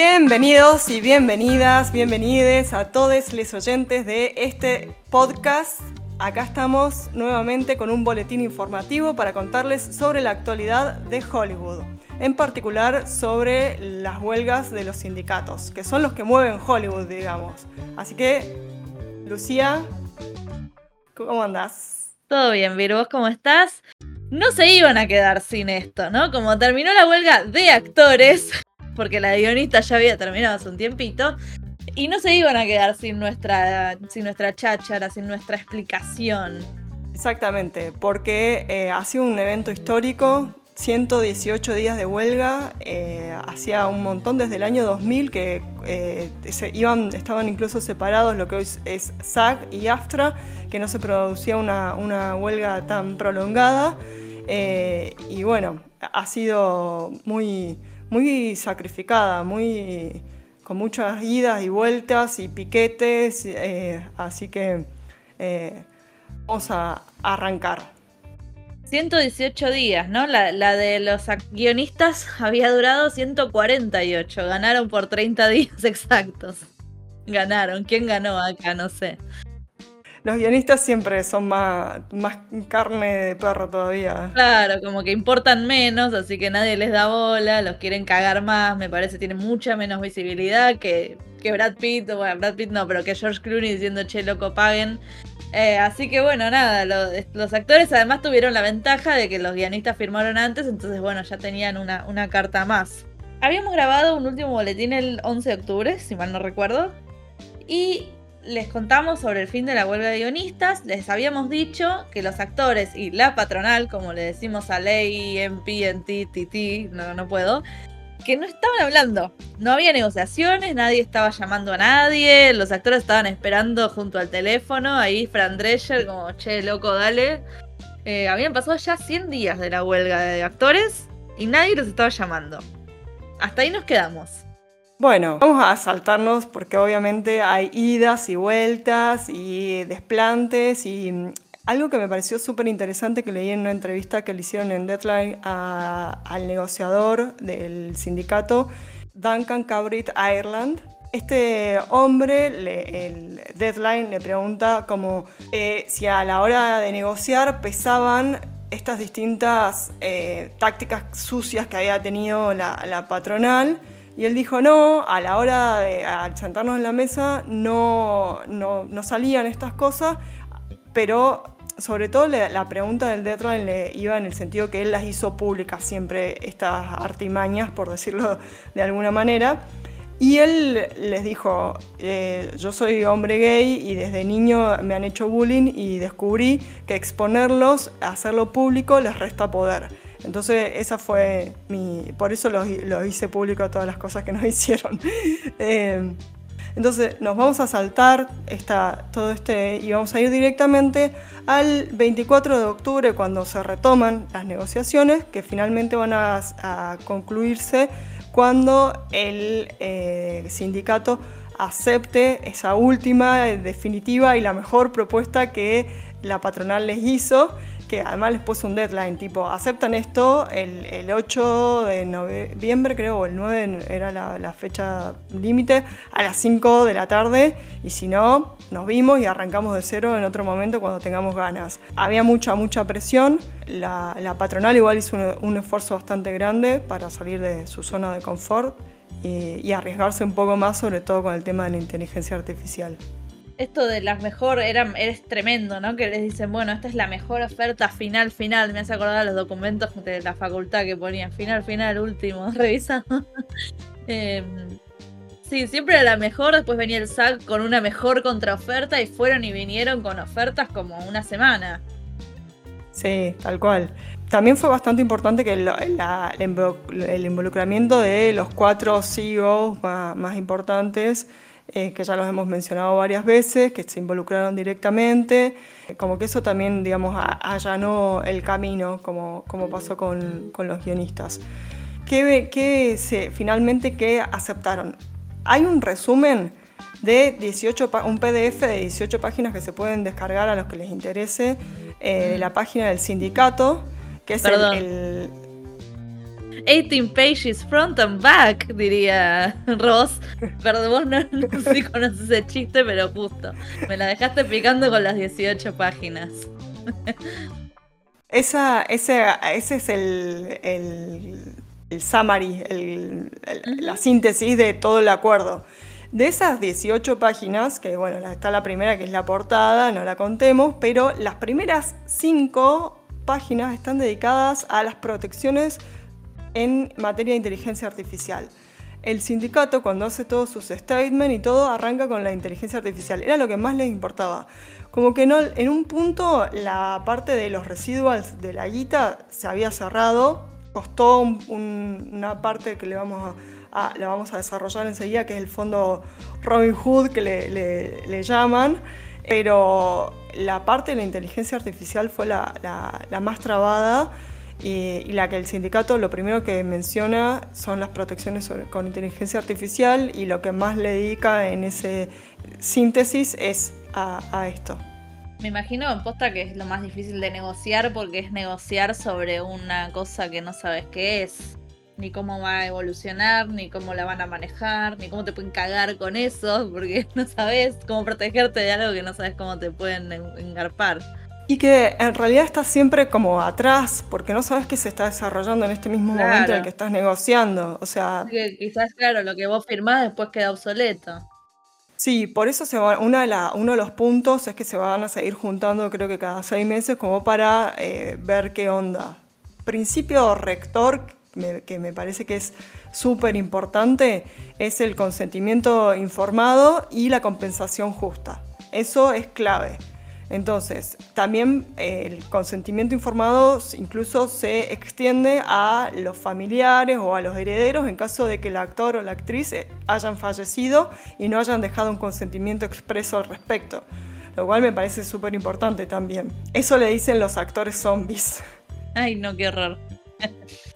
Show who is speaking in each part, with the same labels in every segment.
Speaker 1: Bienvenidos y bienvenidas, bienvenides a todos los oyentes de este podcast. Acá estamos nuevamente con un boletín informativo para contarles sobre la actualidad de Hollywood, en particular sobre las huelgas de los sindicatos, que son los que mueven Hollywood, digamos. Así que, Lucía, ¿cómo andás?
Speaker 2: Todo bien, Vir, ¿vos cómo estás? No se iban a quedar sin esto, ¿no? Como terminó la huelga de actores, porque la guionista ya había terminado hace un tiempito. Y no se iban a quedar sin nuestra, sin nuestra cháchara, sin nuestra explicación.
Speaker 1: Exactamente, porque eh, ha sido un evento histórico, 118 días de huelga, eh, hacía un montón desde el año 2000 que eh, se iban, estaban incluso separados lo que hoy es SAG y AFTRA, que no se producía una, una huelga tan prolongada. y bueno, ha sido muy, muy sacrificada, muy con muchas idas y vueltas y piquetes, eh, así que eh, vamos a arrancar.
Speaker 2: 118 días, ¿no? La, la, de los guionistas había durado 148, ganaron por 30 días exactos. Ganaron, ¿quién ganó acá? No sé
Speaker 1: los guionistas siempre son más, más carne de perro todavía.
Speaker 2: Claro, como que importan menos, así que nadie les da bola, los quieren cagar más, me parece, tienen mucha menos visibilidad que, que Brad Pitt, bueno, Brad Pitt no, pero que George Clooney diciendo, che, loco, paguen. Eh, así que bueno, nada, los, actores además tuvieron la ventaja de que los guionistas firmaron antes, entonces bueno, ya tenían una, una carta más. Habíamos grabado un último boletín el 11 de octubre, si mal no recuerdo, y les contamos sobre el fin de la huelga de guionistas, les habíamos dicho que los actores y la patronal, como le decimos a Ley, MP, NT, TT, no, no puedo, que no estaban hablando. No había negociaciones, nadie estaba llamando a nadie, los actores estaban esperando junto al teléfono, ahí Fran Drescher como, che, loco, dale. Eh, habían pasado ya 100 días de la huelga de actores y nadie los estaba llamando. Hasta ahí nos quedamos.
Speaker 1: Bueno, vamos a saltarnos porque obviamente hay idas y vueltas y desplantes y mm, algo que me pareció súper interesante que leí en una entrevista que le hicieron en Deadline al negociador del sindicato, Duncan Cabrit Ireland. Este hombre, el Deadline, le pregunta como eh, si a la hora de negociar pesaban estas distintas eh, tácticas sucias que había tenido la patronal y él dijo, no, a la hora de sentarnos en la mesa no, no, salían estas cosas, pero sobre todo la pregunta del deadline le iba en el sentido que él las hizo públicas siempre, estas artimañas, por decirlo de alguna manera. Y él les dijo, eh, yo soy hombre gay y desde niño me han hecho bullying y descubrí que exponerlos, hacerlo público, les resta poder. Entonces esa fue mi... Por eso lo, hice público todas las cosas que nos hicieron. Eh, entonces nos vamos a saltar esta, todo este y vamos a ir directamente al 24 de octubre cuando se retoman las negociaciones que finalmente van a, concluirse cuando el eh, sindicato acepte esa última, definitiva y la mejor propuesta que la patronal les hizo que además les puso un deadline, tipo, aceptan esto el, 8 de noviembre, creo, o el 9 era la, fecha límite, a las 5 de la tarde, y si no, nos vimos y arrancamos de cero en otro momento cuando tengamos ganas. Había mucha, mucha presión, la, patronal igual hizo un, esfuerzo bastante grande para salir de su zona de confort y, y arriesgarse un poco más, sobre todo con el tema de la inteligencia artificial
Speaker 2: esto de las mejor era, es tremendo, ¿no? Que les dicen, bueno, esta es la mejor oferta final, final. Me hace acordar los documentos de la facultad que ponían final, final, último, revisando. Em, sí, siempre era la mejor, después venía el SAC con una mejor contraoferta y fueron y vinieron con ofertas como una semana.
Speaker 1: Sí, tal cual. También fue bastante importante que el, el involucramiento de los cuatro CEOs más importantes eh, que ya los hemos mencionado varias veces, que se involucraron directamente, como que eso también, digamos, allanó el camino, como, como pasó con, con los guionistas. ¿Qué, qué se, finalmente qué aceptaron? Hay un resumen de 18, un PDF de 18 páginas que se pueden descargar a los que les interese, eh, de la página del sindicato, que es el
Speaker 2: 18 pages front and back, diría Ross. Perdón, vos no, no sé si conoces ese chiste, pero justo. Me la dejaste picando con las 18 páginas.
Speaker 1: Esa, ese, ese es el, el, el summary, el, la síntesis de todo el acuerdo. De esas 18 páginas, que bueno, está la primera que es la portada, no la contemos, pero las primeras 5 páginas están dedicadas a las protecciones en materia de inteligencia artificial. El sindicato, cuando hace todos sus statements y todo, arranca con la inteligencia artificial. Era lo que más les importaba. Como que no, en un punto la parte de los residuals de la guita se había cerrado, costó una parte que le vamos a Ah, la vamos a desarrollar enseguida, que es el fondo Robin Hood, que le, llaman, pero la parte de la inteligencia artificial fue la, más trabada y, la que el sindicato lo primero que menciona son las protecciones con inteligencia artificial y lo que más le dedica en ese síntesis es a, a esto.
Speaker 2: Me imagino en posta que es lo más difícil de negociar porque es negociar sobre una cosa que no sabes qué es ni cómo va a evolucionar, ni cómo la van a manejar, ni cómo te pueden cagar con eso, porque no sabes cómo protegerte de algo que no sabes cómo te pueden engarpar.
Speaker 1: Y que en realidad estás siempre como atrás, porque no sabes qué se está desarrollando en este mismo momento en el que estás negociando. O sea.
Speaker 2: quizás, claro, lo que vos firmás después queda obsoleto.
Speaker 1: Sí, por eso se va, una de la, uno de los puntos es que se van a seguir juntando, creo que cada seis meses, como para eh, ver qué onda. Principio rector que me parece que es súper importante es el consentimiento informado y la compensación justa. Eso es clave. Entonces, también eh, el consentimiento informado incluso se extiende a los familiares o a los herederos en caso de que el actor o la actriz eh, hayan fallecido y no hayan dejado un consentimiento expreso al respecto, lo cual me parece súper importante también. Eso le dicen los actores zombies.
Speaker 2: Ay, no, qué horror.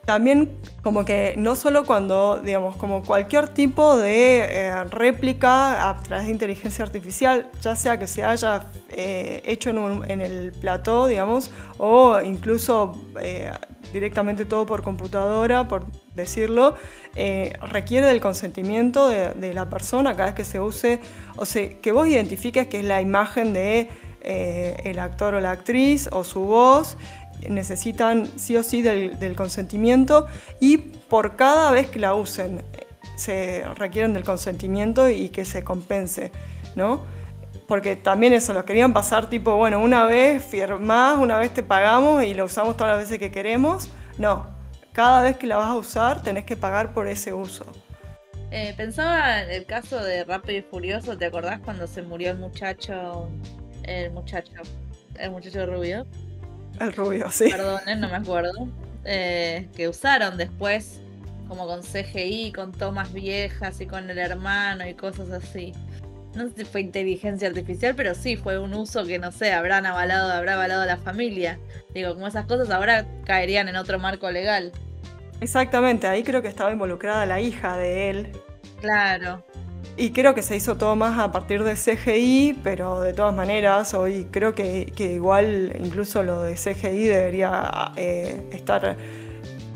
Speaker 1: También como que no solo cuando, digamos, como cualquier tipo de eh, réplica a través de inteligencia artificial, ya sea que se haya eh, hecho en, el plató, digamos, o incluso eh, directamente todo por computadora, por decirlo, requiere del consentimiento de, la persona cada vez que se use, o sea, que vos identifiques que es la imagen de el actor o la actriz o su voz necesitan sí o sí del, consentimiento y por cada vez que la usen se requieren del consentimiento y que se compense, ¿no? Porque también eso, lo querían pasar tipo, bueno, una vez firmás, una vez te pagamos y lo usamos todas las veces que queremos. No, cada vez que la vas a usar tenés que pagar por ese uso.
Speaker 2: Eh, pensaba en el caso de Rápido y Furioso, ¿te acordás cuando se murió el muchacho, el muchacho, el muchacho rubio?
Speaker 1: El rubio, sí.
Speaker 2: Perdón, no me acuerdo. Eh, que usaron después, como con CGI, con tomas viejas y con el hermano y cosas así. No sé si fue inteligencia artificial, pero sí fue un uso que no sé, habrán avalado, habrá avalado a la familia. Digo, como esas cosas ahora caerían en otro marco legal.
Speaker 1: Exactamente, ahí creo que estaba involucrada la hija de él.
Speaker 2: Claro.
Speaker 1: Y creo que se hizo todo más a partir de CGI, pero de todas maneras, hoy creo que, igual incluso lo de CGI debería eh, estar,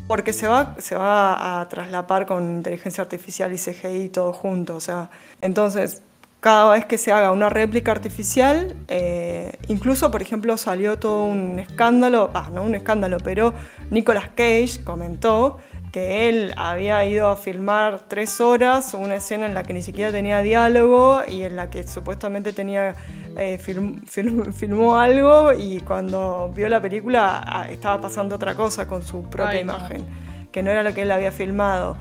Speaker 1: porque se va, se va a traslapar con inteligencia artificial y CGI todo junto. O sea, entonces, cada vez que se haga una réplica artificial, eh, incluso, por ejemplo, salió todo un escándalo, ah, no un escándalo, pero Nicolas Cage comentó que él había ido a filmar tres horas una escena en la que ni siquiera tenía diálogo y en la que supuestamente tenía eh, filmó algo y cuando vio la película ah, estaba pasando otra cosa con su propia imagen, que no era lo que él había filmado.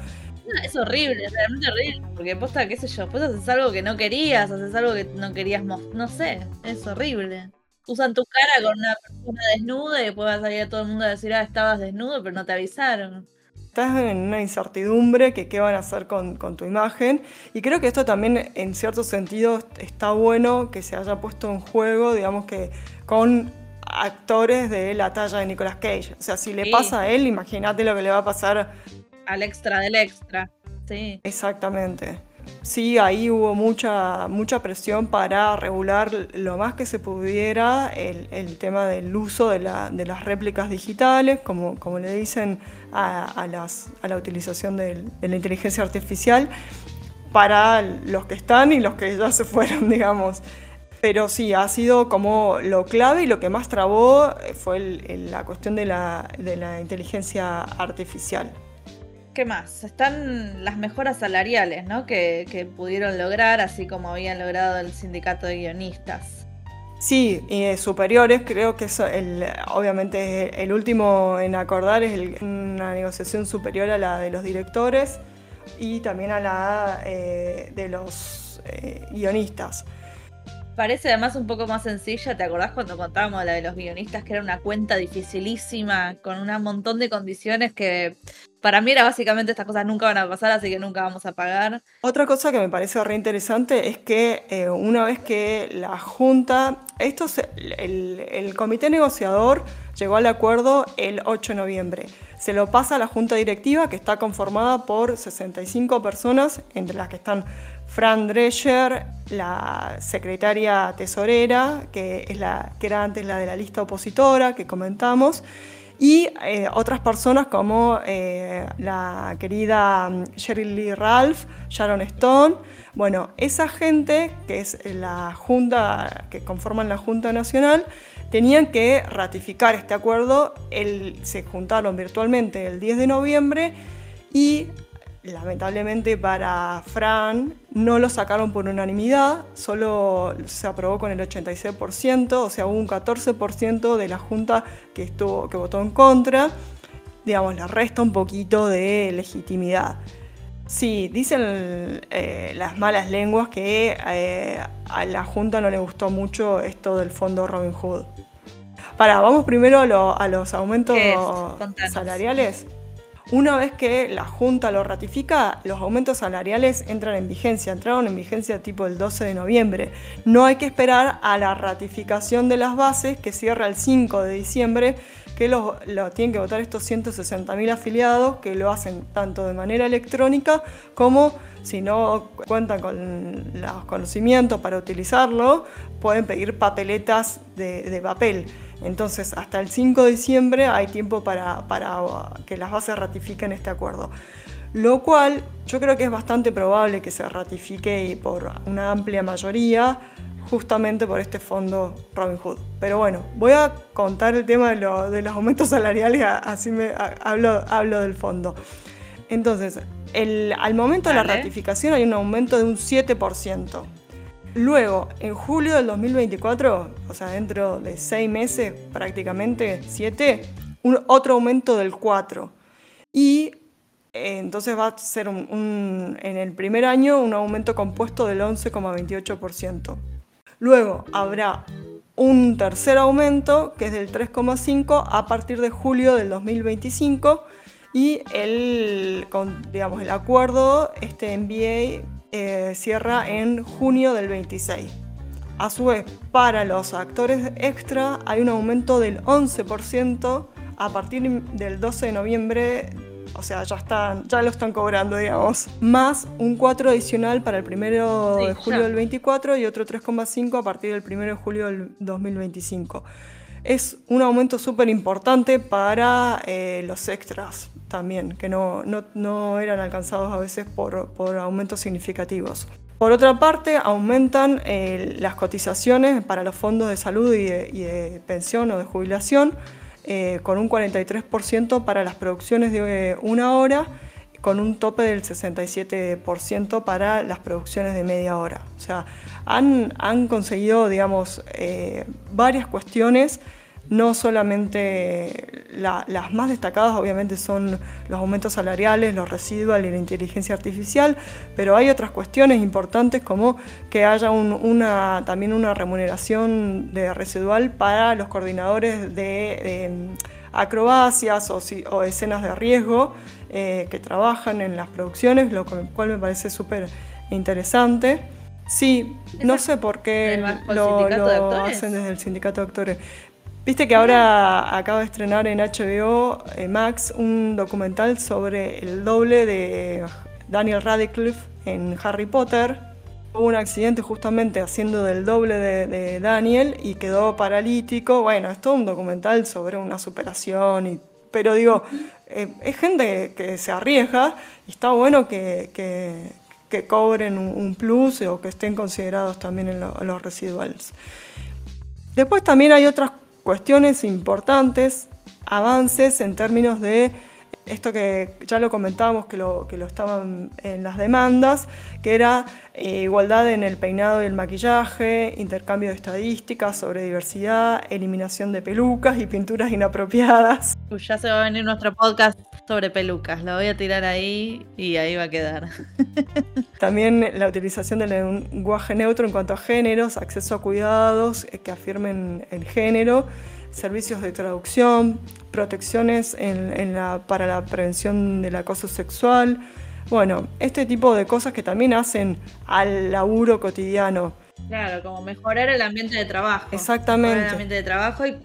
Speaker 2: es horrible, es realmente horrible, porque posta, qué sé yo, pues haces algo que no querías, haces algo que no querías, no sé, es horrible. Usan tu cara con una persona desnuda y después va a salir a todo el mundo a decir, ah, estabas desnudo, pero no te avisaron
Speaker 1: estás en una incertidumbre que qué van a hacer con, tu imagen. Y creo que esto también, en cierto sentido, está bueno que se haya puesto en juego, digamos que con actores de la talla de Nicolas Cage. O sea, si le pasa a él, imagínate lo que le va a pasar
Speaker 2: al extra del extra. Sí.
Speaker 1: Exactamente. Sí, ahí hubo mucha, mucha presión para regular lo más que se pudiera el, tema del uso de, las réplicas digitales, como, como le dicen a, la utilización de, la inteligencia artificial, para los que están y los que ya se fueron, digamos. Pero sí, ha sido como lo clave y lo que más trabó fue la cuestión de la inteligencia artificial.
Speaker 2: ¿Qué más? Están las mejoras salariales, ¿no? Que, pudieron lograr, así como habían logrado el sindicato de guionistas.
Speaker 1: Sí, y superiores, creo que es el, obviamente el último en acordar es una negociación superior a la de los directores y también a la eh, de los eh, guionistas.
Speaker 2: Parece además un poco más sencilla, ¿te acordás cuando contábamos la de los guionistas que era una cuenta dificilísima, con un montón de condiciones que para mí era básicamente estas cosas nunca van a pasar, así que nunca vamos a pagar.
Speaker 1: Otra cosa que me parece re interesante es que eh, una vez que la Junta, esto el, comité negociador llegó al acuerdo el 8 de noviembre. Se lo pasa a la Junta Directiva, que está conformada por 65 personas, entre las que están Fran Drescher, la secretaria tesorera, que, es la, que era antes la de la lista opositora que comentamos, y eh, otras personas como eh, la querida mm, Sheryl Lee Ralph, Sharon Stone. Bueno, esa gente, que es la junta, que conforman la Junta Nacional, tenían que ratificar este acuerdo. se juntaron virtualmente el 10 de noviembre y lamentablemente para Fran no lo sacaron por unanimidad, solo se aprobó con el 86%, o sea, hubo un 14% de la Junta que, estuvo, que votó en contra. Digamos, le resta un poquito de legitimidad. Sí, dicen eh, las malas lenguas que eh, a la Junta no le gustó mucho esto del fondo Robin Hood. Para, vamos primero a, los aumentos salariales. Una vez que la Junta lo ratifica, los aumentos salariales entran en vigencia, entraron en vigencia tipo el 12 de noviembre. No hay que esperar a la ratificación de las bases que cierra el 5 de diciembre, que lo, tienen que votar estos 160.000 afiliados, que lo hacen tanto de manera electrónica como si no cuentan con los conocimientos para utilizarlo, pueden pedir papeletas de papel. Entonces, hasta el 5 de diciembre hay tiempo para, que las bases ratifiquen este acuerdo. Lo cual yo creo que es bastante probable que se ratifique por una amplia mayoría, justamente por este fondo Robin Hood. Pero bueno, voy a contar el tema de, los aumentos salariales, así me hablo, del fondo. Entonces, al momento de la ratificación hay un aumento de un 7%. Luego, en julio del 2024, o sea, dentro de seis meses, prácticamente siete, otro aumento del 4. Y eh, entonces va a ser en el primer año un aumento compuesto del 11,28%. Luego habrá un tercer aumento que es del 3,5 a partir de julio del 2025 y el, digamos, el acuerdo este MBA eh, cierra en junio del 26. A su vez, para los actores extra hay un aumento del 11% a partir del 12 de noviembre, o sea, ya, están, ya lo están cobrando, digamos, más un 4 adicional para el 1 de julio del 24 y otro 3,5 a partir del 1 de julio del 2025. Es un aumento súper importante para eh, los extras también, que no, no, eran alcanzados a veces por, aumentos significativos. Por otra parte, aumentan eh, las cotizaciones para los fondos de salud y de, pensión o de jubilación eh, con un 43% para las producciones de una hora, con un tope del 67% para las producciones de media hora. O sea, han, han conseguido, digamos, varias cuestiones no solamente las más destacadas obviamente son los aumentos salariales, los residuales y la inteligencia artificial, pero hay otras cuestiones importantes como que haya una, también una remuneración de residual para los coordinadores de, acrobacias o, escenas de riesgo eh, que trabajan en las producciones, lo cual me parece súper interesante. Sí, no sé por qué lo, lo hacen desde el sindicato de actores. Viste que ahora acaba de estrenar en HBO eh, Max un documental sobre el doble de Daniel Radcliffe en Harry Potter, hubo un accidente justamente haciendo del doble de, Daniel y quedó paralítico. Bueno, es todo un documental sobre una superación, y, pero digo, eh, es gente que, se arriesga y está bueno que, que, cobren un, plus o que estén considerados también en, los residuales. Después también hay otras cuestiones importantes, avances en términos de esto que ya lo comentábamos, que lo, que lo estaban en las demandas, que era eh, igualdad en el peinado y el maquillaje, intercambio de estadísticas sobre diversidad, eliminación de pelucas y pinturas inapropiadas.
Speaker 2: ya se va a venir nuestro podcast sobre pelucas, lo voy a tirar ahí y ahí va a quedar.
Speaker 1: También la utilización del lenguaje neutro en cuanto a géneros, acceso a cuidados eh, que afirmen el género servicios de traducción, protecciones para la prevención del acoso sexual. Bueno, este tipo de cosas que también hacen al laburo cotidiano.
Speaker 2: Claro, como mejorar el ambiente de trabajo.
Speaker 1: Exactamente.
Speaker 2: el ambiente de trabajo y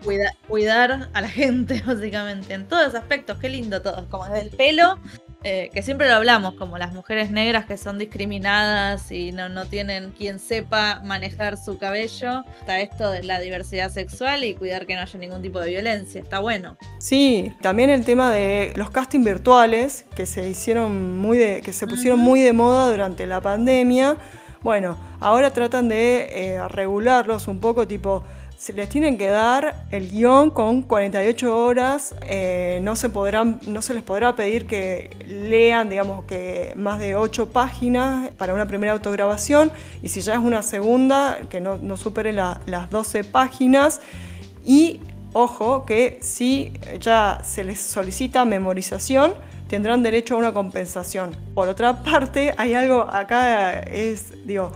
Speaker 2: cuidar a la gente, básicamente, en todos los aspectos. Qué lindo todo. Como desde el pelo eh, que siempre lo hablamos, como las mujeres negras que son discriminadas y no, no tienen quien sepa manejar su cabello. Está esto de la diversidad sexual y cuidar que no haya ningún tipo de violencia. Está bueno.
Speaker 1: Sí, también el tema de los castings virtuales que se hicieron muy de, que se pusieron muy de moda durante la pandemia. Bueno, ahora tratan de eh, regularlos un poco, tipo se les tienen que dar el guion con 48 horas, eh, no, se podrán, no se les podrá pedir que lean, digamos, que más de 8 páginas para una primera autograbación, y si ya es una segunda, que no, no supere las 12 páginas, y ojo que si ya se les solicita memorización, tendrán derecho a una compensación. Por otra parte, hay algo acá, es, digo,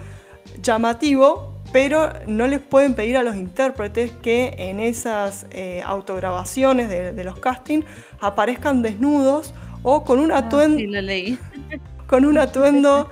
Speaker 1: llamativo pero no les pueden pedir a los intérpretes que en esas eh, autograbaciones de, los castings aparezcan desnudos o con un ah, atuendo, con un atuendo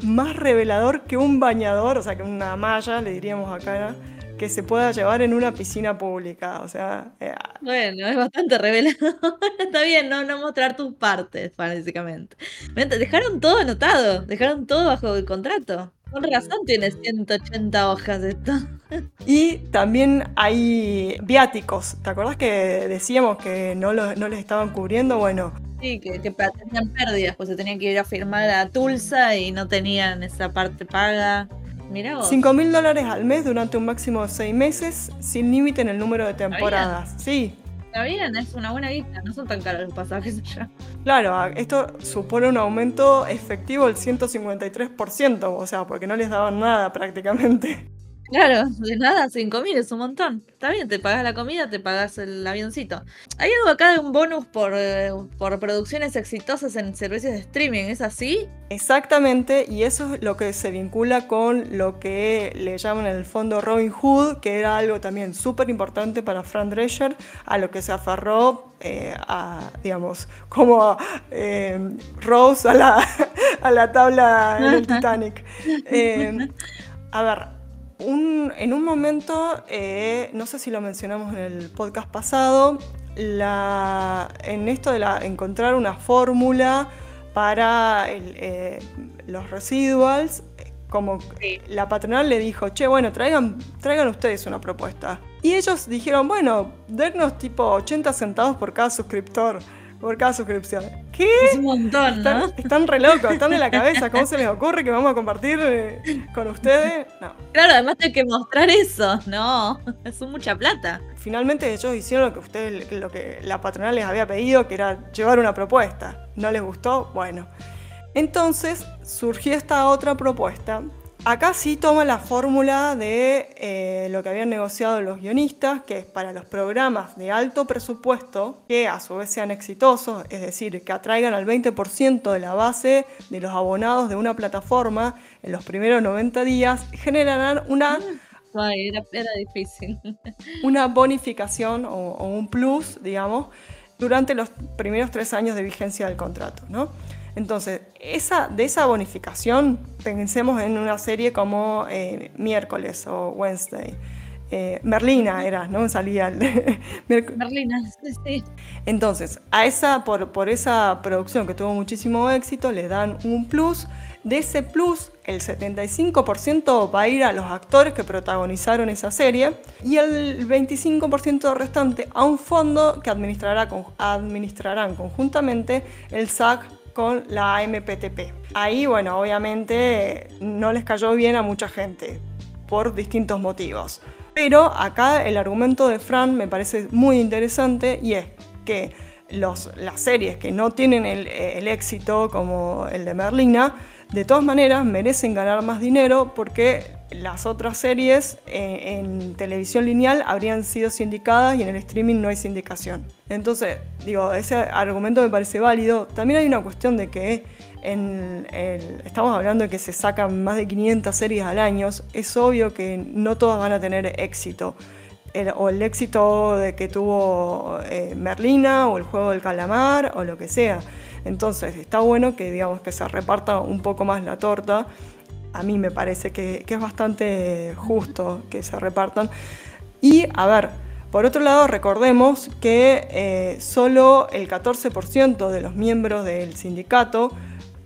Speaker 1: más revelador que un bañador, o sea, que una malla, le diríamos acá, que se pueda llevar en una piscina pública. O sea,
Speaker 2: eh, bueno, es bastante revelador. Está bien, no, no mostrar tus partes, básicamente. Dejaron todo anotado, dejaron todo bajo el contrato. Con razón tiene 180 hojas esto.
Speaker 1: Y también hay viáticos. ¿Te acuerdas que decíamos que no, no les estaban cubriendo? Bueno.
Speaker 2: Sí, que, tenían pérdidas, pues se tenían que ir a firmar a Tulsa y no tenían esa parte paga. Mirá vos.
Speaker 1: 5 mil dólares al mes durante un máximo de 6 meses, sin límite en el número de temporadas. Sí,
Speaker 2: Está bien, es una buena guita, no son tan caros los pasajes allá.
Speaker 1: Claro, esto supone un aumento efectivo del 153%, o sea, porque no les daban nada prácticamente.
Speaker 2: Claro, de nada, 5.000 es un montón. Está bien, te pagas la comida, te pagas el avioncito. Hay algo acá de un bonus por, eh, por producciones exitosas en servicios de streaming, ¿es así?
Speaker 1: Exactamente, y eso es lo que se vincula con lo que le llaman el fondo Robin Hood, que era algo también súper importante para Fran Drescher, a lo que se aferró eh, a, digamos, como eh, Rose a la, a la tabla en el Titanic. a ver, en un momento, eh, no sé si lo mencionamos en el podcast pasado, en esto de encontrar una fórmula para eh, los residuals, como la patronal le dijo, che, bueno, traigan, traigan ustedes una propuesta. Y ellos dijeron, bueno, dennos tipo 80 centavos por cada suscriptor por cada suscripción. ¿Qué?
Speaker 2: Es un montón,
Speaker 1: ¿no? Están, re locos, están de la cabeza. ¿Cómo se les ocurre que vamos a compartir eh, con ustedes? No.
Speaker 2: Claro, además hay que mostrar eso. No, es mucha plata.
Speaker 1: Finalmente ellos hicieron lo que ustedes, lo que la patronal les había pedido, que era llevar una propuesta. ¿No les gustó? Bueno. Entonces surgió esta otra propuesta Acá sí toma la fórmula de eh, lo que habían negociado los guionistas, que es para los programas de alto presupuesto, que a su vez sean exitosos, es decir, que atraigan al 20% de la base de los abonados de una plataforma en los primeros 90 días, generarán una...
Speaker 2: era, difícil.
Speaker 1: Una bonificación o, o, un plus, digamos, durante los primeros tres años de vigencia del contrato, ¿no? Entonces, esa, de esa bonificación, pensemos en una serie como eh, Miércoles o Wednesday. Eh, Merlina era, ¿no? Salía
Speaker 2: Merlina, sí, sí.
Speaker 1: Entonces, a esa, por, por esa producción que tuvo muchísimo éxito, le dan un plus. De ese plus, el 75% va a ir a los actores que protagonizaron esa serie y el 25% restante a un fondo que administrará administrarán conjuntamente el SAC con la AMPTP. Ahí, bueno, obviamente no les cayó bien a mucha gente por distintos motivos. Pero acá el argumento de Fran me parece muy interesante y es que los, las series que no tienen el, éxito como el de Merlina, de todas maneras merecen ganar más dinero porque las otras series eh, en televisión lineal habrían sido sindicadas y en el streaming no hay sindicación. Entonces, digo, ese argumento me parece válido. También hay una cuestión de que estamos hablando de que se sacan más de 500 series al año, es obvio que no todas van a tener éxito. o el éxito de que tuvo eh, Merlina o el juego del calamar o lo que sea. Entonces está bueno que digamos que se reparta un poco más la torta. A mí me parece que, es bastante justo que se repartan. Y a ver, por otro lado, recordemos que eh, solo el 14% de los miembros del sindicato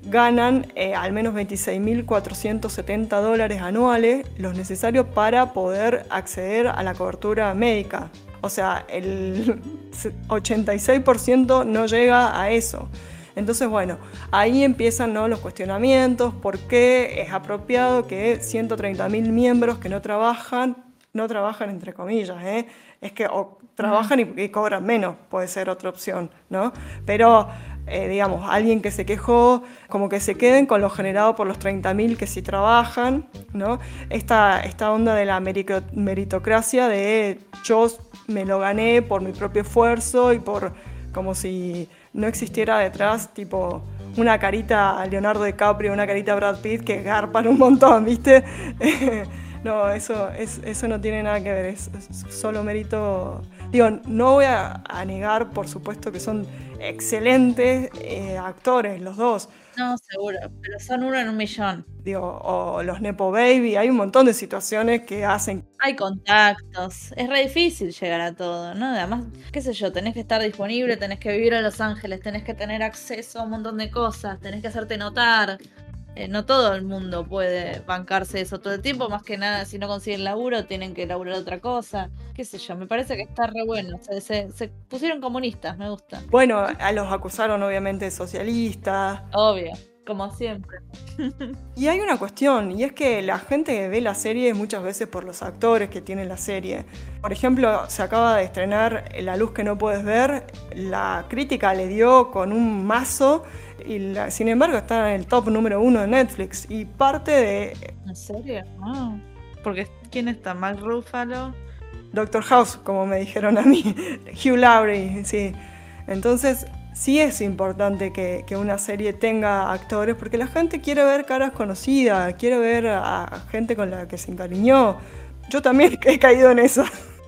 Speaker 1: ganan eh, al menos 26.470 dólares anuales, los necesarios para poder acceder a la cobertura médica. O sea, el 86% no llega a eso. Entonces, bueno, ahí empiezan los cuestionamientos, por qué es apropiado que 130.000 miembros que no trabajan, no trabajan entre comillas, ¿eh? es que trabajan y, y, cobran menos, puede ser otra opción, ¿no? Pero eh, digamos, alguien que se quejó, como que se queden con lo generado por los 30.000 que sí trabajan, ¿no? Esta, esta onda de la meritocracia de yo me lo gané por mi propio esfuerzo y por como si no existiera detrás, tipo, una carita Leonardo DiCaprio, una carita Brad Pitt que garpan un montón, ¿viste? no, eso, eso no tiene nada que ver, es, solo mérito. Digo, no voy a negar, por supuesto, que son excelentes eh, actores, los dos.
Speaker 2: No, seguro, pero son uno en un millón.
Speaker 1: Digo, o los Nepo Baby, hay un montón de situaciones que hacen.
Speaker 2: Hay contactos, es re difícil llegar a todo, ¿no? Además, qué sé yo, tenés que estar disponible, tenés que vivir en Los Ángeles, tenés que tener acceso a un montón de cosas, tenés que hacerte notar. Eh, no todo el mundo puede bancarse eso todo el tiempo, más que nada si no consiguen laburo tienen que laburar otra cosa, qué sé yo, me parece que está re bueno, se, pusieron comunistas, me gusta.
Speaker 1: Bueno, a los acusaron obviamente de socialistas.
Speaker 2: Obvio. Como siempre.
Speaker 1: y hay una cuestión, y es que la gente que ve la serie muchas veces por los actores que tienen la serie. Por ejemplo, se acaba de estrenar La luz que no puedes ver, la crítica le dio con un mazo y sin embargo está en el top número uno de Netflix y parte de...
Speaker 2: ¿En serio? Ah, porque ¿quién está? ¿Mark Ruffalo?
Speaker 1: Doctor House, como me dijeron a mí, Hugh Laurie, sí. Entonces, sí es importante que, una serie tenga actores porque la gente quiere ver caras conocidas, quiere ver a gente con la que se encariñó. Yo también he caído en eso.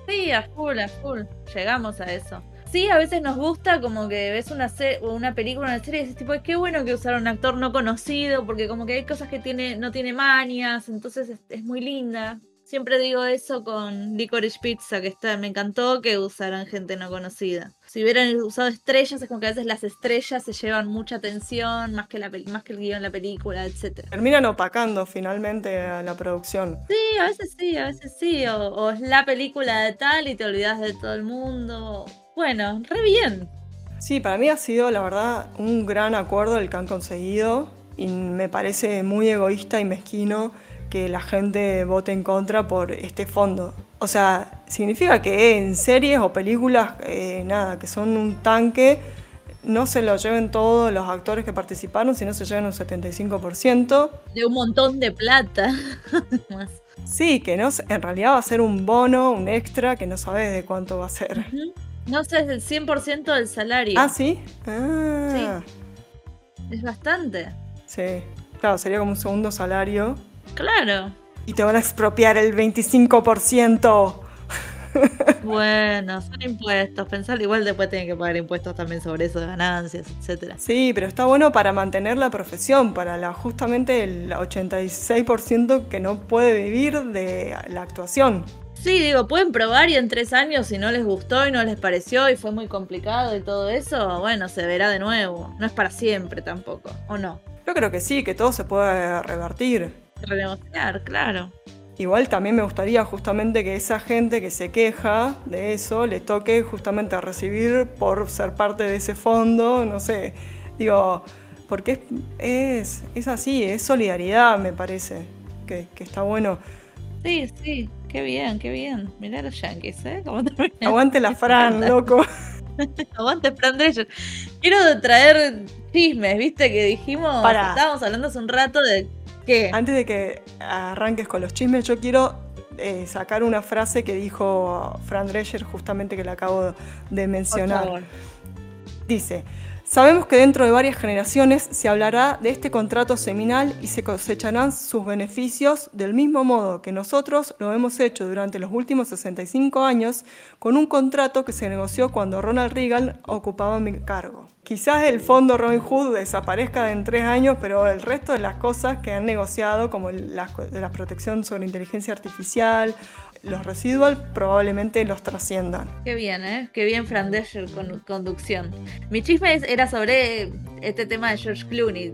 Speaker 2: Sí, a full, a full. Llegamos a eso sí, a veces nos gusta como que ves una, una película, una serie y dices, tipo, qué bueno que usaron un actor no conocido, porque como que hay cosas que tiene, no tiene manias, entonces es, muy linda. Siempre digo eso con Licorice Pizza, que está, me encantó que usaran gente no conocida. Si hubieran usado estrellas, es como que a veces las estrellas se llevan mucha atención, más que, la, más que el guion, la película, etc.
Speaker 1: Terminan opacando finalmente a la producción.
Speaker 2: Sí, a veces sí, a veces sí. O, o es la película de tal y te olvidas de todo el mundo. Bueno, re bien.
Speaker 1: Sí, para mí ha sido, la verdad, un gran acuerdo el que han conseguido y me parece muy egoísta y mezquino que la gente vote en contra por este fondo. O sea, significa que en series o películas, eh, nada, que son un tanque, no se lo lleven todos los actores que participaron, sino se lleven un 75%.
Speaker 2: De un montón de plata.
Speaker 1: sí, que no, en realidad va a ser un bono, un extra, que no sabes de cuánto va a ser.
Speaker 2: No sé, es el 100% del salario.
Speaker 1: Ah, ¿sí? Ah.
Speaker 2: Sí. Es bastante.
Speaker 1: Sí. Claro, sería como un segundo salario.
Speaker 2: Claro.
Speaker 1: Y te van a expropiar el 25%.
Speaker 2: Bueno, son impuestos. Pensar igual después tienen que pagar impuestos también sobre eso, ganancias, etcétera.
Speaker 1: Sí, pero está bueno para mantener la profesión, para la, justamente el 86% que no puede vivir de la actuación.
Speaker 2: Sí, digo, pueden probar y en tres años si no les gustó y no les pareció y fue muy complicado y todo eso, bueno, se verá de nuevo. No es para siempre tampoco, ¿o no?
Speaker 1: Yo creo que sí, que todo se puede revertir.
Speaker 2: Renegociar, claro.
Speaker 1: Igual también me gustaría justamente que esa gente que se queja de eso le toque justamente a recibir por ser parte de ese fondo, no sé, digo, porque es, es, así, es solidaridad, me parece, que, que está bueno.
Speaker 2: Sí, sí, qué bien, qué bien. Mirá los yankees, ¿eh?
Speaker 1: Aguante la Fran, loco.
Speaker 2: Aguante Fran Drescher. Quiero traer chismes, ¿viste? Que dijimos, estábamos hablando hace un rato de qué.
Speaker 1: Antes de que arranques con los chismes, yo quiero eh, sacar una frase que dijo Fran Drescher, justamente que le acabo de mencionar. Dice. Sabemos que dentro de varias generaciones se hablará de este contrato seminal y se cosecharán sus beneficios del mismo modo que nosotros lo hemos hecho durante los últimos 65 años con un contrato que se negoció cuando Ronald Reagan ocupaba mi cargo. Quizás el fondo Robin Hood desaparezca en tres años, pero el resto de las cosas que han negociado, como la, la protección sobre inteligencia artificial los residual probablemente los trasciendan.
Speaker 2: Qué bien, ¿eh? Qué bien Fran con conducción. Mi chisme era sobre este tema de George Clooney,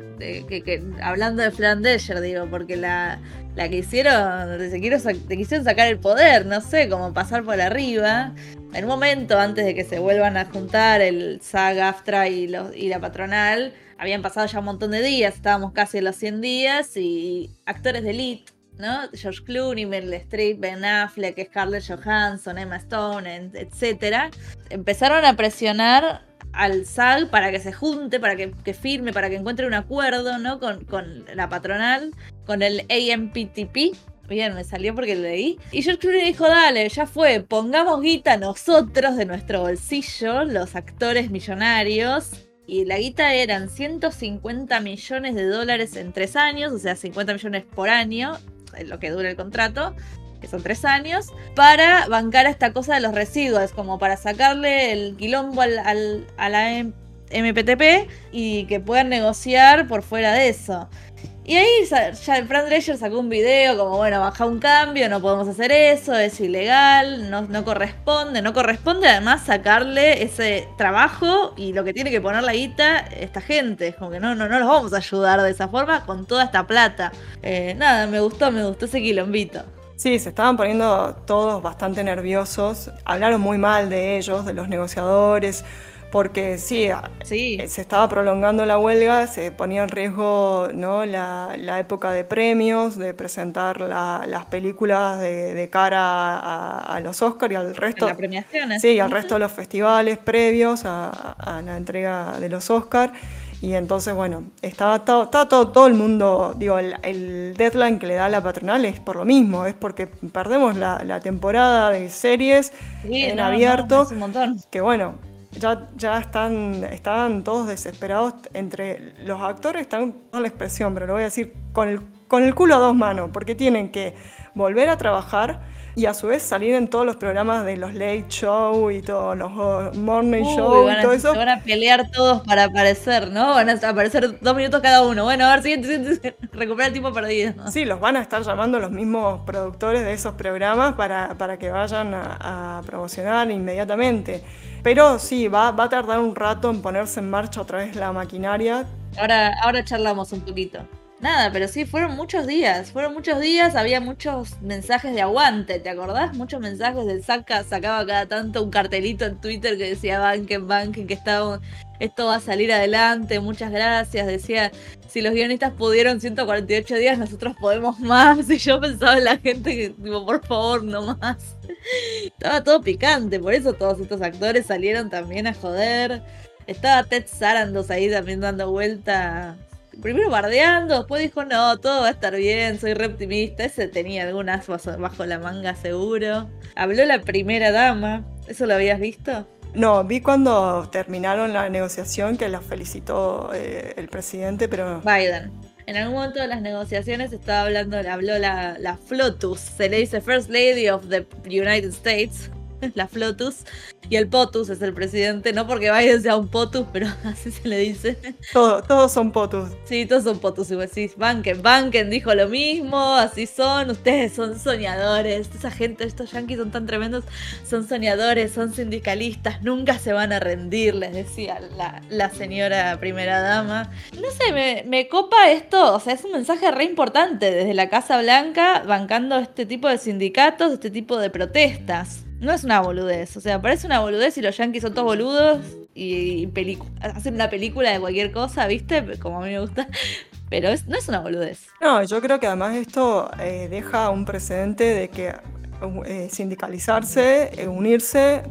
Speaker 2: hablando de Fran digo, porque la, que hicieron, te, quisieron sacar el poder, no sé, como pasar por arriba. En un momento, antes de que se vuelvan a juntar el SAG, AFTRA y, la patronal, habían pasado ya un montón de días, estábamos casi en los 100 días y actores de elite George Clooney, Meryl Streep, Ben Affleck, Scarlett Johansson, Emma Stone, etc. Empezaron a presionar al SAG para que se junte, para que, firme, para que encuentre un acuerdo, ¿no? Con, con, la patronal, con el AMPTP. Bien, me salió porque lo leí. Y George Clooney dijo, dale, ya fue, pongamos guita nosotros de nuestro bolsillo, los actores millonarios, y la guita eran 150 millones de dólares en tres años, o sea, 50 millones por año, lo que dura el contrato, que son tres años, para bancar esta cosa de los residuos, como para sacarle el quilombo al, a la MPTP y que puedan negociar por fuera de eso. Y ahí ya Fran Drescher sacó un video como, bueno, baja un cambio, no podemos hacer eso, es ilegal, no, no corresponde, no corresponde además sacarle ese trabajo y lo que tiene que poner la guita esta gente. Es como que no, no, no los vamos a ayudar de esa forma con toda esta plata. Eh, nada, me gustó, me gustó ese quilombito.
Speaker 1: Sí, se estaban poniendo todos bastante nerviosos, hablaron muy mal de ellos, de los negociadores porque sí, eh, se estaba prolongando la huelga, se ponía en riesgo ¿no? la, época de premios, de presentar las películas de, cara a, los Oscars y al resto.
Speaker 2: las premiaciones.
Speaker 1: Sí, al resto de los festivales previos a, la entrega de los Oscars. Y entonces, bueno, estaba todo, todo, el mundo, digo, el, deadline que le da la patronal es por lo mismo, es porque perdemos la, temporada de series en abierto.
Speaker 2: un montón.
Speaker 1: Que bueno, ya, ya están, estaban todos desesperados entre los actores, están con la expresión, pero lo voy a decir con el, con el culo a dos manos, porque tienen que volver a trabajar y a su vez salir en todos los programas de los late show y todos los uh, morning show y todo eso.
Speaker 2: Se van a pelear todos para aparecer, ¿no? Van a aparecer dos minutos cada uno. Bueno, a ver, siguiente, siguiente, recupera el tiempo perdido.
Speaker 1: Sí, los van a estar llamando los mismos productores de esos programas para, para que vayan a, a promocionar inmediatamente. Pero sí, va, va a tardar un rato en ponerse en marcha otra vez la maquinaria.
Speaker 2: Ahora, ahora charlamos un poquito. Nada, pero sí, fueron muchos días, fueron muchos días, había muchos mensajes de aguante, ¿te acordás? Muchos mensajes del saca, sacaba cada tanto un cartelito en Twitter que decía banquen, banquen, que estaba, esto va a salir adelante, muchas gracias, decía, si los guionistas pudieron 148 días, nosotros podemos más, y yo pensaba en la gente que, tipo, por favor, no más. Estaba todo picante, por eso todos estos actores salieron también a joder. Estaba Ted Sarandos ahí también dando vuelta primero bardeando, después dijo, no, todo va a estar bien, soy re optimista. Ese tenía algunas bajo la manga seguro. Habló la primera dama, ¿eso lo habías visto?
Speaker 1: No, vi cuando terminaron la negociación que la felicitó eh, el presidente, pero...
Speaker 2: Biden. En algún momento de las negociaciones estaba hablando, habló la, la Flotus, se le dice First Lady of the United States, la Flotus, y el POTUS es el presidente, no porque Biden sea un POTUS, pero así se le dice.
Speaker 1: todos son POTUS.
Speaker 2: Sí, todos son POTUS, y vos decís, Banken, Banken dijo lo mismo, así son, ustedes son soñadores, esa gente, estos yanquis son tan tremendos, son soñadores, son sindicalistas, nunca se van a rendir, les decía la, la señora primera dama. No sé, me, me copa esto, o sea, es un mensaje re importante desde la Casa Blanca, bancando este tipo de sindicatos, este tipo de protestas. No es una boludez, o sea, parece una boludez y los yankees son todos boludos y, hacen una película de cualquier cosa, ¿viste? Como a mí me gusta. Pero no es una boludez.
Speaker 1: No, yo creo que además esto eh, deja un precedente de que eh, sindicalizarse, eh, unirse,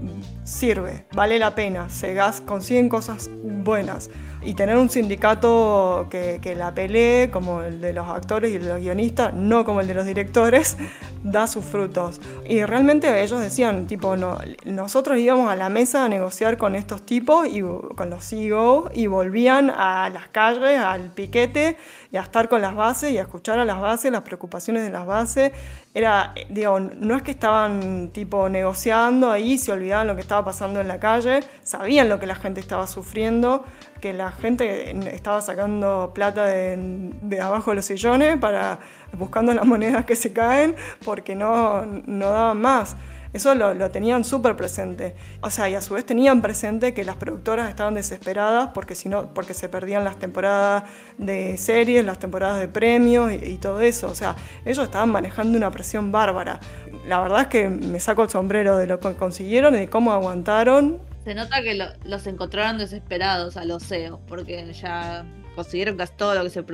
Speaker 1: sirve, vale la pena, se consiguen cosas buenas. Y tener un sindicato que, la pelee, como el de los actores y los guionistas, no como el de los directores, da sus frutos. Y realmente ellos decían, tipo, no, nosotros íbamos a la mesa a negociar con estos tipos, y con los CEO, y volvían a las calles, al piquete, y a estar con las bases, y a escuchar a las bases, las preocupaciones de las bases, era, digo, no es que estaban tipo negociando ahí, se olvidaban lo que estaba pasando en la calle, sabían lo que la gente estaba sufriendo, que la gente estaba sacando plata de, abajo de los sillones para buscando las monedas que se caen porque no, no daban más. Eso lo, tenían súper presente. O sea, y a su vez tenían presente que las productoras estaban desesperadas porque, si no, porque se perdían las temporadas de series, las temporadas de premios y, todo eso. O sea, ellos estaban manejando una presión bárbara. La verdad es que me saco el sombrero de lo que consiguieron y de cómo aguantaron.
Speaker 2: Se nota que los encontraron desesperados a los CEOs porque ya consiguieron casi todo lo que se,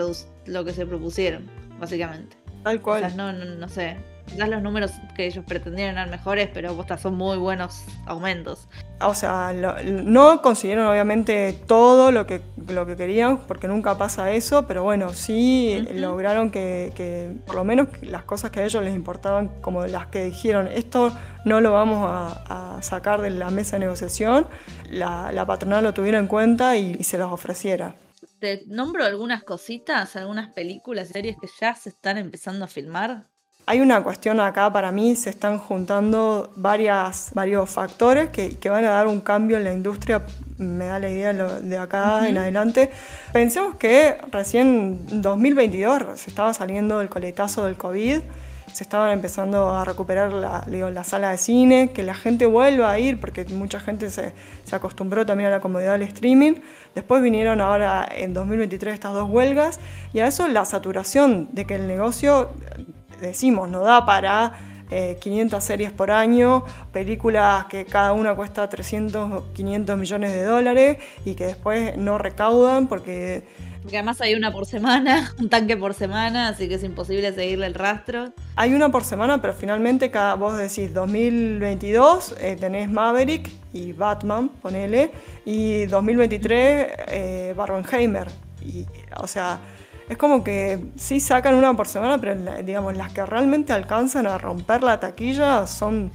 Speaker 2: lo que se propusieron, básicamente.
Speaker 1: Tal cual.
Speaker 2: O sea, no, no, no sé quizás los números que ellos pretendían eran mejores, pero son muy buenos aumentos.
Speaker 1: O sea, no consiguieron obviamente todo lo que, lo que querían, porque nunca pasa eso, pero bueno, sí lograron que, por lo menos las cosas que a ellos les importaban, como las que dijeron, esto no lo vamos a, sacar de la mesa de negociación, la, patronal lo tuviera en cuenta y, y se los ofreciera.
Speaker 2: Te nombro algunas cositas, algunas películas, series que ya se están empezando a filmar.
Speaker 1: Hay una cuestión acá, para mí se están juntando varias, varios factores que, van a dar un cambio en la industria, me da la idea de acá en adelante. Pensemos que recién en 2022 se estaba saliendo el coletazo del COVID, se estaban empezando a recuperar la, la sala de cine, que la gente vuelva a ir, porque mucha gente se, se acostumbró también a la comodidad del streaming. Después vinieron ahora en 2023 estas dos huelgas y a eso la saturación de que el negocio decimos, no da para 500 eh, series por año, películas que cada una cuesta 300, 500 millones de dólares y que después no recaudan porque...
Speaker 2: Porque además hay una por semana, un tanque por semana, así que es imposible seguirle el rastro.
Speaker 1: Hay una por semana, pero finalmente cada, vos decís 2022 eh, tenés Maverick y Batman, ponele, y 2023 eh, Barbenheimer. Y, o sea, es como que sí sacan una por semana, pero digamos, las que realmente alcanzan a romper la taquilla son,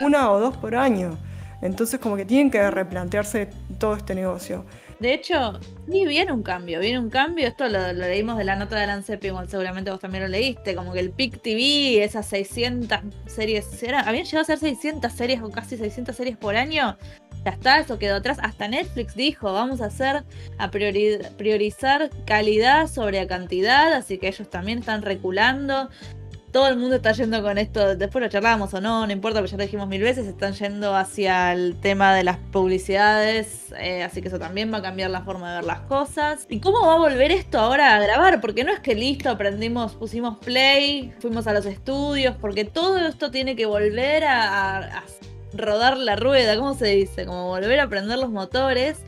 Speaker 1: una o dos por año. Entonces como que tienen que replantearse todo este negocio.
Speaker 2: De hecho, sí, viene un cambio, viene un cambio. Esto lo, leímos de la nota de igual seguramente vos también lo leíste. Como que el PIC TV, esas 600 series, habían llegado a ser 600 series o casi 600 series por año ya está, eso quedó atrás. Hasta Netflix dijo, vamos a hacer, a priorizar calidad sobre cantidad, así que ellos también están reculando. Todo el mundo está yendo con esto, después lo charlábamos o no, no importa, porque ya lo dijimos mil veces, están yendo hacia el tema de las publicidades, eh, así que eso también va a cambiar la forma de ver las cosas. ¿Y cómo va a volver esto ahora a grabar? Porque no es que listo, aprendimos, pusimos play, fuimos a los estudios, porque todo esto tiene que volver a rodar la rueda, ¿cómo se dice? Como volver a prender los motores.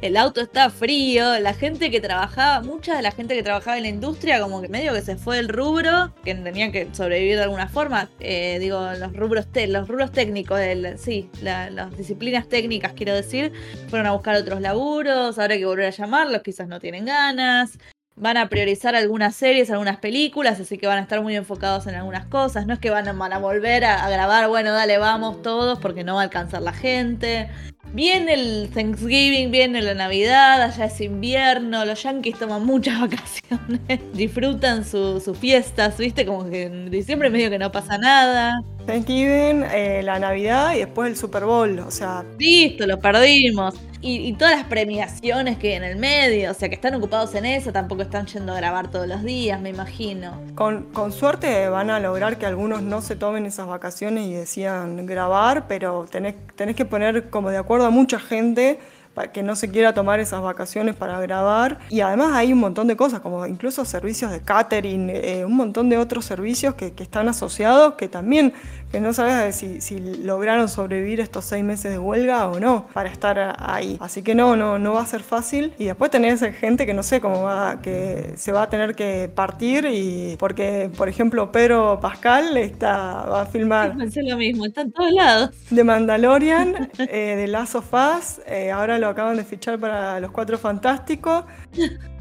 Speaker 2: El auto está frío, la gente que trabajaba, mucha de la gente que trabajaba en la industria, como que medio que se fue del rubro, que tenían que sobrevivir de alguna forma. Eh, digo, los rubros, los rubros técnicos, sí, las disciplinas técnicas, quiero decir, fueron a buscar otros laburos, ahora hay que volver a llamarlos, quizás no tienen ganas van a priorizar algunas series, algunas películas, así que van a estar muy enfocados en algunas cosas. No es que van a, van a volver a, grabar, bueno, dale, vamos todos, porque no va a alcanzar la gente. Viene el Thanksgiving, viene la Navidad, allá es invierno, los yankees toman muchas vacaciones, disfrutan sus fiestas, ¿viste? Como que en diciembre medio que no pasa nada.
Speaker 1: Thanksgiving, eh, la Navidad y después el Super Bowl. O sea,
Speaker 2: Listo, lo perdimos. Y, y todas las premiaciones que hay en el medio, o sea, que están ocupados en eso, tampoco están yendo a grabar todos los días, me imagino.
Speaker 1: con, con suerte van a lograr que algunos no se tomen esas vacaciones y decidan grabar, pero tenés, tenés que poner como de acuerdo a mucha gente para que no se quiera tomar esas vacaciones para grabar. Y además hay un montón de cosas, como incluso servicios de catering, eh, un montón de otros servicios que, que están asociados que también, que no sabes si, si lograron sobrevivir estos seis meses de huelga o no para estar ahí. Así que no, no, no va a ser fácil. Y después tenés gente que no sé cómo va, que se va a tener que partir y porque, por ejemplo, Pedro Pascal está, va a filmar
Speaker 2: Pensé lo mismo, está en todos lados.
Speaker 1: de Mandalorian, eh, de Last of Us, eh, ahora lo acaban de fichar para Los Cuatro Fantásticos.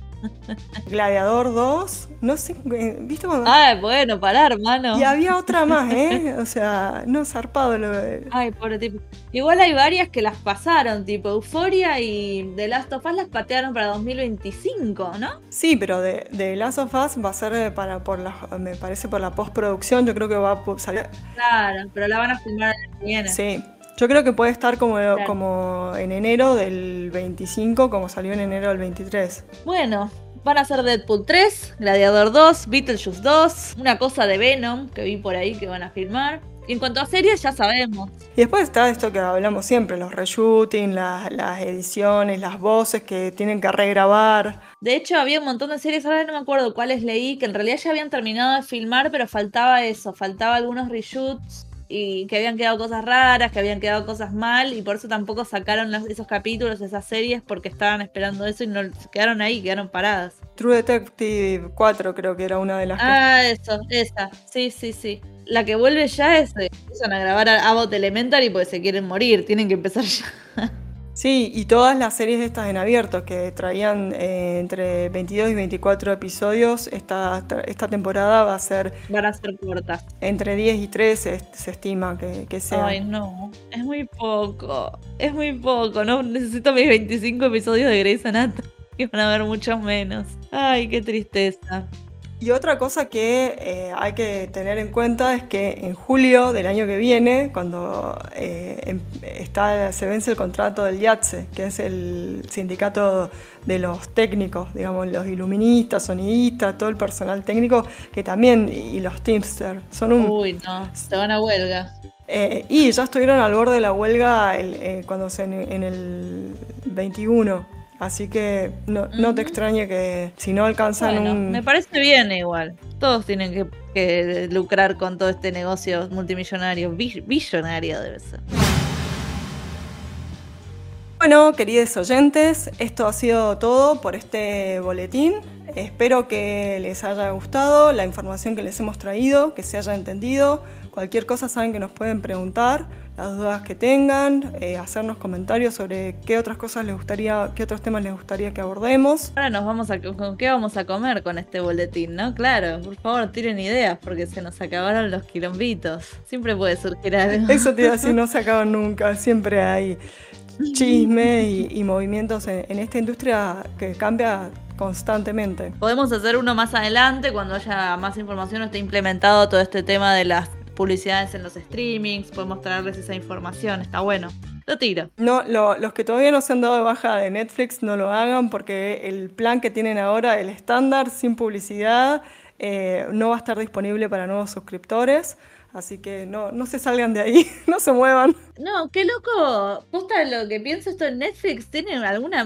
Speaker 1: Gladiador 2, no sé, eh, ¿viste cuando?
Speaker 2: Ay, bueno, pará, hermano.
Speaker 1: Y había otra más, ¿eh? O sea, no zarpado lo de...
Speaker 2: Ay, pobre tipo. Igual hay varias que las pasaron, tipo Euforia y The Last of Us las patearon para 2025, ¿no?
Speaker 1: Sí, pero de, de Last of Us va a ser eh, para, por la, me parece por la postproducción, yo creo que va a salir...
Speaker 2: Claro, pero la van a filmar el que viene.
Speaker 1: Sí, yo creo que puede estar como, como en enero del 25, como salió en enero del 23.
Speaker 2: Bueno, van a ser Deadpool 3, Gladiador 2, Beetlejuice 2, una cosa de Venom que vi por ahí que van a filmar. Y en cuanto a series, ya sabemos.
Speaker 1: Y después está esto que hablamos siempre, los reshooting, las, las ediciones, las voces que tienen que regrabar.
Speaker 2: De hecho, había un montón de series, ahora no me acuerdo cuáles leí, que en realidad ya habían terminado de filmar, pero faltaba eso, faltaba algunos reshoots y que habían quedado cosas raras, que habían quedado cosas mal, y por eso tampoco sacaron los- esos capítulos, esas series, porque estaban esperando eso y no quedaron ahí, quedaron paradas.
Speaker 1: True Detective 4 creo que era una de las que...
Speaker 2: Ah, eso, esa, sí, sí, sí. La que vuelve ya es, eh, empiezan a grabar a Abbott Elementary porque se quieren morir, tienen que empezar ya.
Speaker 1: Sí, y todas las series estas en abierto que traían eh, entre 22 y 24 episodios, esta, esta temporada va a ser
Speaker 2: Van a ser cortas.
Speaker 1: entre 10 y 13, se, se estima que, que sea.
Speaker 2: Ay, no, es muy poco, es muy poco, no necesito mis 25 episodios de Grey's Anatomy, que van a haber muchos menos. Ay, qué tristeza.
Speaker 1: Y otra cosa que eh, hay que tener en cuenta es que en julio del año que viene, cuando eh, em- está, se vence el contrato del IATSE, que es el sindicato de los técnicos, digamos, los iluministas, sonidistas, todo el personal técnico, que también, y los Teamsters, son un...
Speaker 2: Uy, no, se van a huelga.
Speaker 1: Eh, y ya estuvieron al borde de la huelga el- eh, cuando se, en el 21. Así que no, no te
Speaker 2: Ujú.
Speaker 1: extrañe que si no alcanzan
Speaker 2: Bueno,
Speaker 1: un...
Speaker 2: me parece bien igual. Todos tienen que, que lucrar con todo este negocio multimillonario, bi- billonario debe ser.
Speaker 1: Bueno, queridos oyentes, esto ha sido todo por este boletín. Espero que les haya gustado la información que les hemos traído, que se haya entendido. Cualquier cosa saben que nos pueden preguntar, las dudas que tengan, eh, hacernos comentarios sobre qué otras cosas les gustaría, qué otros temas les gustaría que abordemos.
Speaker 2: Ahora nos vamos a con qué vamos a comer con este boletín, ¿no? Claro, por favor, tiren ideas porque se nos acabaron los quilombitos. Siempre puede surgir algo.
Speaker 1: Eso te iba a decir, no se acaban nunca, siempre hay chisme y, y movimientos en, en esta industria que cambia constantemente.
Speaker 2: Podemos hacer uno más adelante cuando haya más información o esté implementado todo este tema de las publicidades en los streamings. Podemos traerles esa información, está bueno. Lo tiro.
Speaker 1: No, lo- los que todavía no se han dado de baja de Netflix no lo hagan porque el plan que tienen ahora, el estándar sin publicidad, eh, no va a estar disponible para nuevos suscriptores. Así que no, no se salgan de ahí, no se muevan.
Speaker 2: No, qué loco. Posta lo que pienso esto en Netflix, ¿tienen alguna...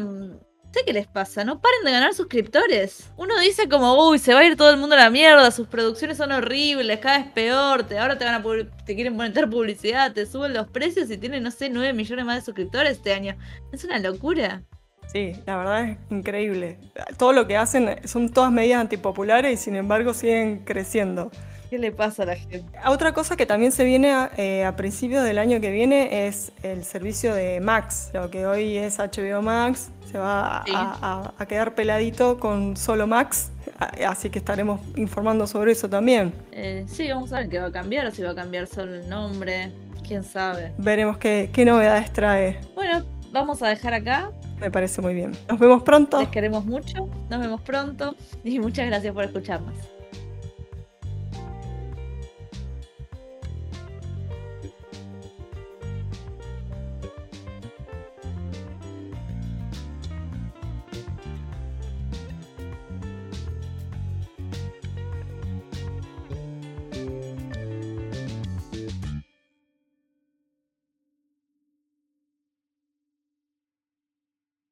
Speaker 2: Sé qué les pasa, no paren de ganar suscriptores. Uno dice como, uy, se va a ir todo el mundo a la mierda, sus producciones son horribles, cada vez peor, te, ahora te van a te quieren poner publicidad, te suben los precios y tienen, no sé, 9 millones más de suscriptores este año. Es una locura.
Speaker 1: Sí, la verdad es increíble. Todo lo que hacen son todas medidas antipopulares y sin embargo siguen creciendo.
Speaker 2: ¿Qué le pasa a la gente?
Speaker 1: Otra cosa que también se viene a, eh, a principios del año que viene es el servicio de Max, lo que hoy es HBO Max, se va a,
Speaker 2: Sí.
Speaker 1: a- a quedar peladito con solo Max, así que estaremos informando sobre eso también.
Speaker 2: Eh, sí, vamos a ver qué va a cambiar, o si va a cambiar solo el nombre, quién sabe.
Speaker 1: Veremos qué, qué novedades trae.
Speaker 2: Bueno, vamos a dejar acá.
Speaker 1: Me parece muy bien. Nos vemos pronto.
Speaker 2: Les queremos mucho, nos vemos pronto y muchas gracias por escucharnos.